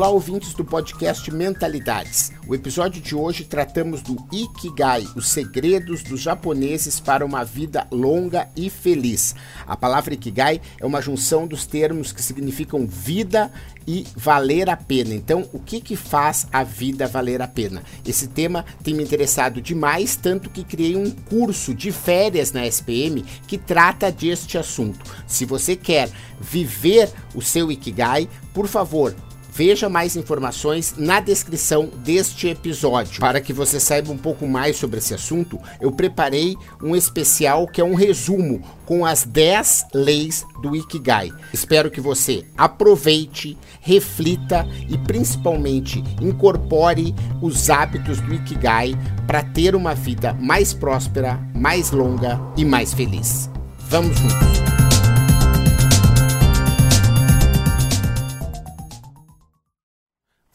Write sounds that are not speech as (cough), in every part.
Olá, ouvintes do podcast Mentalidades. O episódio de hoje tratamos do Ikigai, os segredos dos japoneses para uma vida longa e feliz. A palavra Ikigai é uma junção dos termos que significam vida e valer a pena. Então, o que que faz a vida valer a pena? Esse tema tem me interessado demais, tanto que criei um curso de férias na SPM que trata deste assunto. Se você quer viver o seu Ikigai, por favor, Veja mais informações na descrição deste episódio. Para que você saiba um pouco mais sobre esse assunto, eu preparei um especial que é um resumo com as 10 leis do Ikigai. Espero que você aproveite, reflita e principalmente incorpore os hábitos do Ikigai para ter uma vida mais próspera, mais longa e mais feliz. Vamos juntos!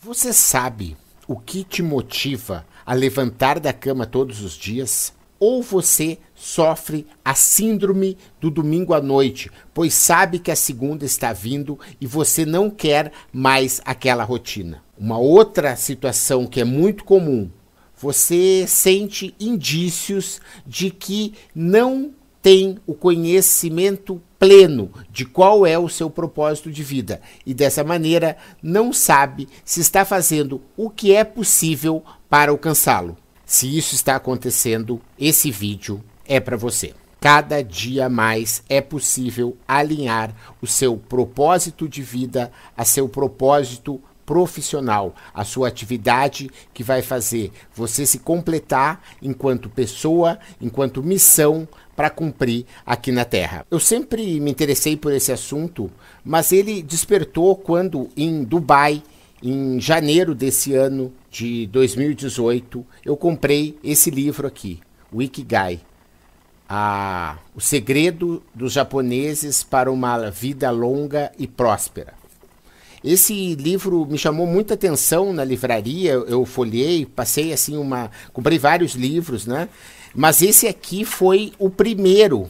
Você sabe o que te motiva a levantar da cama todos os dias? Ou você sofre a síndrome do domingo à noite, pois sabe que a segunda está vindo e você não quer mais aquela rotina? Uma outra situação que é muito comum, você sente indícios de que não tem o conhecimento pleno de qual é o seu propósito de vida e dessa maneira não sabe se está fazendo o que é possível para alcançá-lo. Se isso está acontecendo, esse vídeo é para você. Cada dia mais é possível alinhar o seu propósito de vida a seu propósito profissional, a sua atividade que vai fazer você se completar enquanto pessoa, enquanto missão para cumprir aqui na Terra. Eu sempre me interessei por esse assunto, mas ele despertou quando em Dubai, em janeiro desse ano de 2018, eu comprei esse livro aqui, o Ikigai. O segredo dos japoneses para uma vida longa e próspera. Esse livro me chamou muita atenção na livraria, eu folhei, passei assim uma, comprei vários livros, né? Mas esse aqui foi o primeiro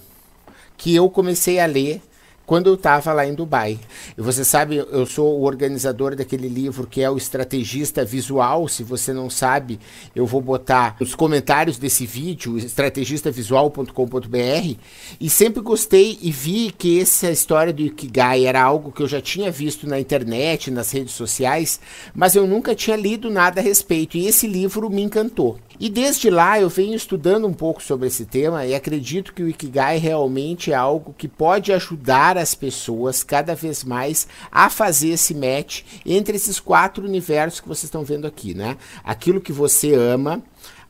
que eu comecei a ler quando eu estava lá em Dubai. E você sabe, eu sou o organizador daquele livro que é o Estrategista Visual. Se você não sabe, eu vou botar nos comentários desse vídeo, estrategistavisual.com.br. E sempre gostei e vi que essa história do Ikigai era algo que eu já tinha visto na internet, nas redes sociais, mas eu nunca tinha lido nada a respeito. E esse livro me encantou. E desde lá eu venho estudando um pouco sobre esse tema e acredito que o Ikigai realmente é algo que pode ajudar as pessoas cada vez mais a fazer esse match entre esses quatro universos que vocês estão vendo aqui, né? Aquilo que você ama,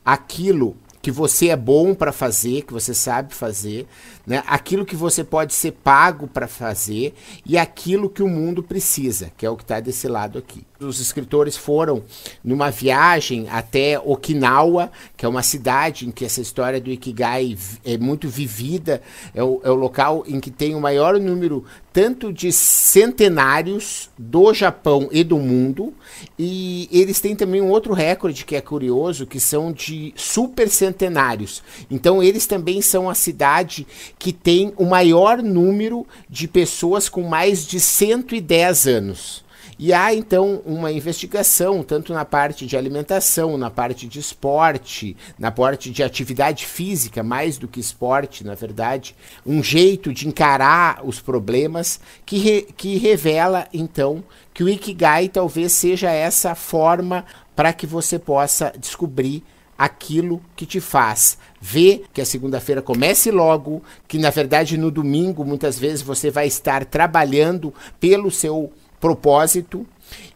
aquilo que você é bom para fazer, que você sabe fazer, né? aquilo que você pode ser pago para fazer e aquilo que o mundo precisa, que é o que está desse lado aqui. Os escritores foram numa viagem até Okinawa, que é uma cidade em que essa história do Ikigai é muito vivida, é o, é o local em que tem o maior número tanto de centenários do Japão e do mundo, e eles têm também um outro recorde que é curioso, que são de super centenários. Então eles também são a cidade que tem o maior número de pessoas com mais de 110 anos. E há então uma investigação, tanto na parte de alimentação, na parte de esporte, na parte de atividade física, mais do que esporte, na verdade, um jeito de encarar os problemas que, re, que revela então que o Ikigai talvez seja essa forma para que você possa descobrir aquilo que te faz ver que a segunda-feira comece logo, que na verdade no domingo muitas vezes você vai estar trabalhando pelo seu propósito.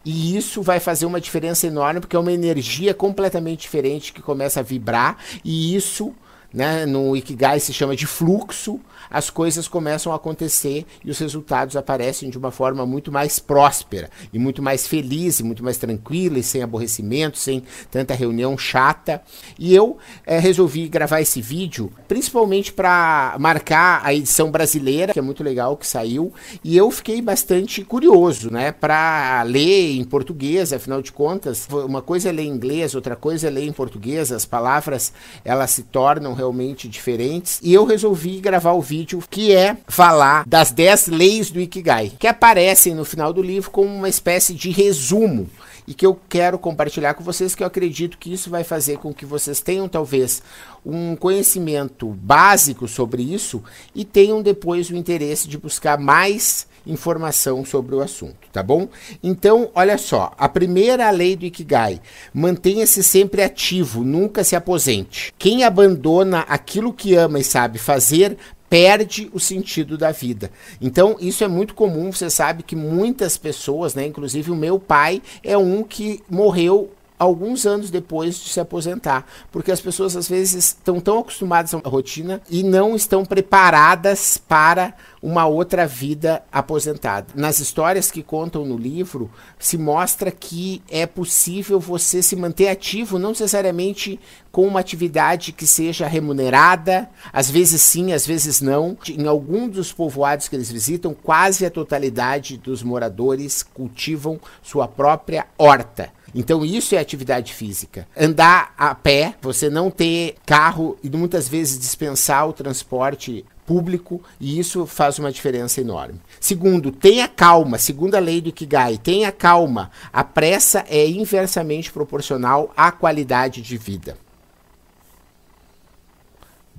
E isso vai fazer uma diferença enorme, porque é uma energia completamente diferente que começa a vibrar, e isso né, no Ikigai se chama de fluxo, as coisas começam a acontecer e os resultados aparecem de uma forma muito mais próspera e muito mais feliz e muito mais tranquila e sem aborrecimento, sem tanta reunião chata. E eu é, resolvi gravar esse vídeo principalmente para marcar a edição brasileira, que é muito legal que saiu, e eu fiquei bastante curioso, né, para ler em português, afinal de contas, uma coisa é ler em inglês, outra coisa é ler em português, as palavras elas se tornam realmente diferentes. E eu resolvi gravar o vídeo que é falar das 10 leis do Ikigai, que aparecem no final do livro como uma espécie de resumo e que eu quero compartilhar com vocês, que eu acredito que isso vai fazer com que vocês tenham talvez um conhecimento básico sobre isso e tenham depois o interesse de buscar mais informação sobre o assunto, tá bom? Então, olha só, a primeira lei do Ikigai, mantenha-se sempre ativo, nunca se aposente. Quem abandona aquilo que ama e sabe fazer, perde o sentido da vida. Então, isso é muito comum, você sabe que muitas pessoas, né, inclusive o meu pai é um que morreu alguns anos depois de se aposentar, porque as pessoas às vezes estão tão acostumadas à rotina e não estão preparadas para uma outra vida aposentada. Nas histórias que contam no livro, se mostra que é possível você se manter ativo, não necessariamente com uma atividade que seja remunerada, às vezes sim, às vezes não. Em alguns dos povoados que eles visitam, quase a totalidade dos moradores cultivam sua própria horta. Então isso é atividade física. Andar a pé, você não ter carro e muitas vezes dispensar o transporte público e isso faz uma diferença enorme. Segundo, tenha calma. Segunda lei do Ikigai, tenha calma. A pressa é inversamente proporcional à qualidade de vida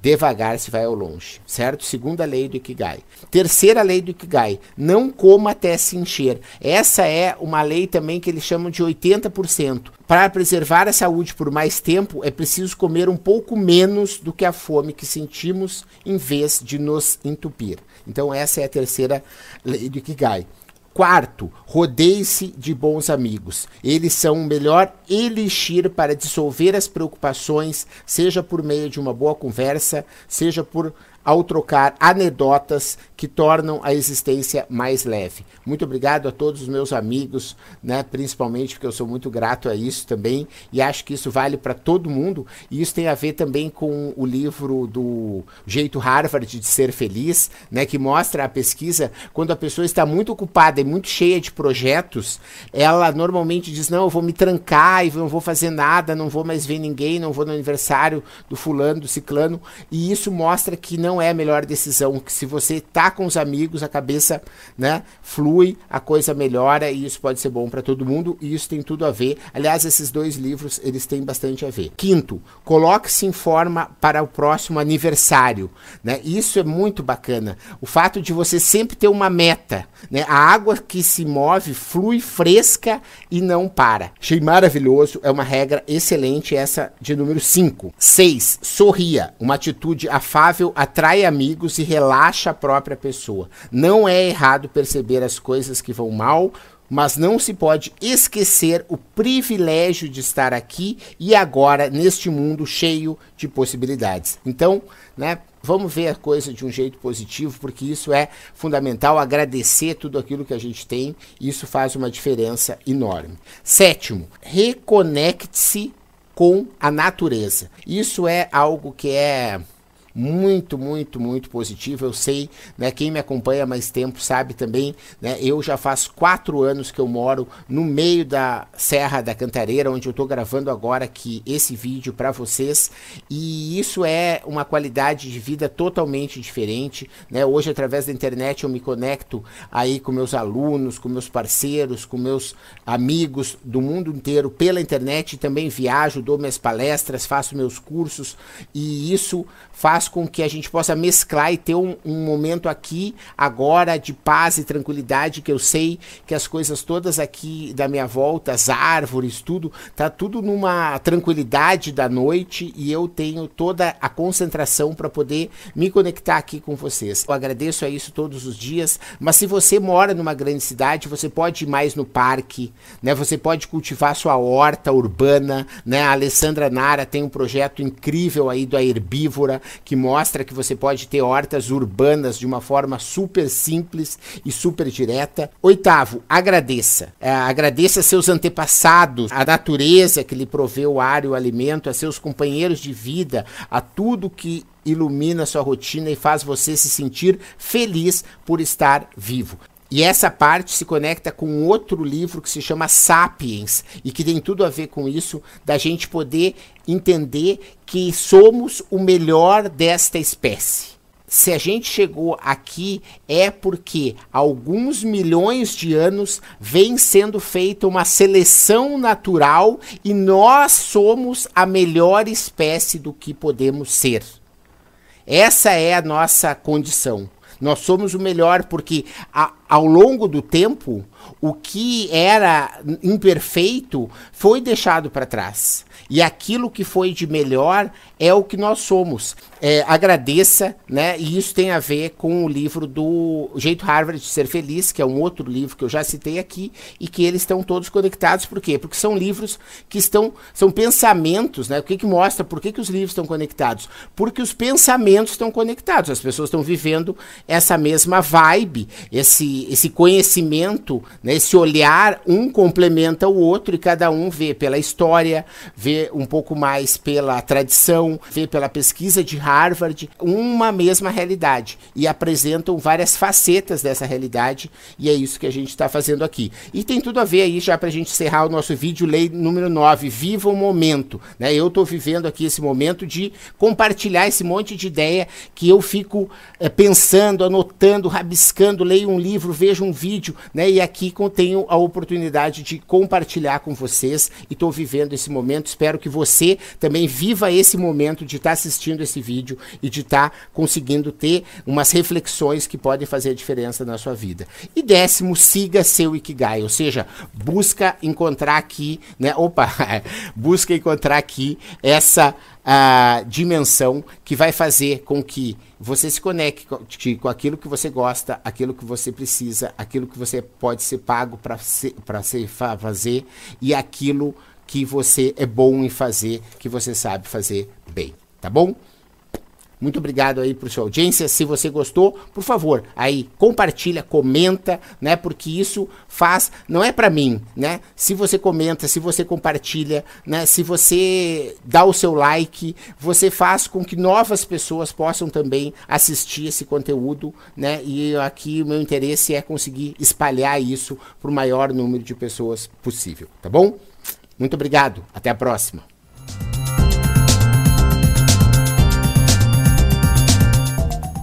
devagar se vai ao longe, certo? Segunda lei do Ikigai. Terceira lei do Ikigai, não coma até se encher. Essa é uma lei também que eles chamam de 80%. Para preservar a saúde por mais tempo, é preciso comer um pouco menos do que a fome que sentimos, em vez de nos entupir. Então essa é a terceira lei do Ikigai. Quarto, rodeie-se de bons amigos. Eles são o melhor elixir para dissolver as preocupações, seja por meio de uma boa conversa, seja por ao trocar anedotas que tornam a existência mais leve. Muito obrigado a todos os meus amigos, né, principalmente porque eu sou muito grato a isso também e acho que isso vale para todo mundo. E isso tem a ver também com o livro do Jeito Harvard de Ser Feliz, né, que mostra a pesquisa quando a pessoa está muito ocupada e muito cheia de projetos, ela normalmente diz: Não, eu vou me trancar e não vou fazer nada, não vou mais ver ninguém, não vou no aniversário do fulano, do ciclano. E isso mostra que não é a melhor decisão, que se você está com os amigos, a cabeça, né, flui, a coisa melhora e isso pode ser bom para todo mundo e isso tem tudo a ver. Aliás, esses dois livros, eles têm bastante a ver. Quinto, coloque-se em forma para o próximo aniversário, né? Isso é muito bacana. O fato de você sempre ter uma meta, né? A água que se move flui fresca e não para. Achei maravilhoso, é uma regra excelente essa de número 5. 6. Sorria. Uma atitude afável atrai amigos e relaxa a própria pessoa. Não é errado perceber as coisas que vão mal, mas não se pode esquecer o privilégio de estar aqui e agora neste mundo cheio de possibilidades. Então, né, vamos ver a coisa de um jeito positivo, porque isso é fundamental, agradecer tudo aquilo que a gente tem, isso faz uma diferença enorme. Sétimo, reconecte-se com a natureza. Isso é algo que é muito, muito, muito positivo. Eu sei, né? Quem me acompanha há mais tempo sabe também, né? Eu já faz quatro anos que eu moro no meio da Serra da Cantareira, onde eu estou gravando agora aqui esse vídeo para vocês. E isso é uma qualidade de vida totalmente diferente, né? Hoje, através da internet, eu me conecto aí com meus alunos, com meus parceiros, com meus amigos do mundo inteiro pela internet. Também viajo, dou minhas palestras, faço meus cursos e isso faz faz com que a gente possa mesclar e ter um, um, momento aqui, agora, de paz e tranquilidade, que eu sei que as coisas todas aqui da minha volta, as árvores, tudo, tá tudo numa tranquilidade da noite e eu tenho toda a concentração para poder me conectar aqui com vocês. Eu agradeço a isso todos os dias, mas se você mora numa grande cidade, você pode ir mais no parque, né? Você pode cultivar sua horta urbana, né? A Alessandra Nara tem um projeto incrível aí do Herbívora, que que mostra que você pode ter hortas urbanas de uma forma super simples e super direta. Oitavo, agradeça. É, agradeça a seus antepassados, a natureza que lhe proveu o ar e o alimento, a seus companheiros de vida, a tudo que ilumina sua rotina e faz você se sentir feliz por estar vivo. E essa parte se conecta com outro livro que se chama Sapiens e que tem tudo a ver com isso, da gente poder entender que somos o melhor desta espécie. Se a gente chegou aqui é porque alguns milhões de anos vem sendo feita uma seleção natural e nós somos a melhor espécie do que podemos ser. Essa é a nossa condição. Nós somos o melhor porque a, ao longo do tempo o que era imperfeito foi deixado para trás. E aquilo que foi de melhor é o que nós somos. É, agradeça, né? E isso tem a ver com o livro do Jeito Harvard de Ser Feliz, que é um outro livro que eu já citei aqui, e que eles estão todos conectados. Por quê? Porque são livros que estão. são pensamentos, né? O que, que mostra por que, que os livros estão conectados? Porque os pensamentos estão conectados. As pessoas estão vivendo essa mesma vibe, esse, esse conhecimento, né? esse olhar, um complementa o outro e cada um vê pela história, vê um pouco mais pela tradição, vê pela pesquisa de Harvard, uma mesma realidade e apresentam várias facetas dessa realidade e é isso que a gente está fazendo aqui. E tem tudo a ver aí, já para a gente encerrar o nosso vídeo, lei número 9, viva o momento. Né? Eu estou vivendo aqui esse momento de compartilhar esse monte de ideia que eu fico é, pensando, anotando, rabiscando, leio um livro, vejo um vídeo, né? e aqui tenho a oportunidade de compartilhar com vocês e estou vivendo esse momento. Espero que você também viva esse momento de estar tá assistindo esse vídeo e de estar tá conseguindo ter umas reflexões que podem fazer a diferença na sua vida. E décimo, siga seu Ikigai, ou seja, busca encontrar aqui, né? Opa, (laughs) busca encontrar aqui essa a dimensão que vai fazer com que você se conecte com aquilo que você gosta, aquilo que você precisa, aquilo que você pode ser pago para fazer e aquilo que você é bom em fazer, que você sabe fazer bem. Tá bom? Muito obrigado aí por sua audiência. Se você gostou, por favor, aí compartilha, comenta, né? Porque isso faz, não é para mim, né? Se você comenta, se você compartilha, né? Se você dá o seu like, você faz com que novas pessoas possam também assistir esse conteúdo, né? E aqui o meu interesse é conseguir espalhar isso para o maior número de pessoas possível, tá bom? Muito obrigado. Até a próxima.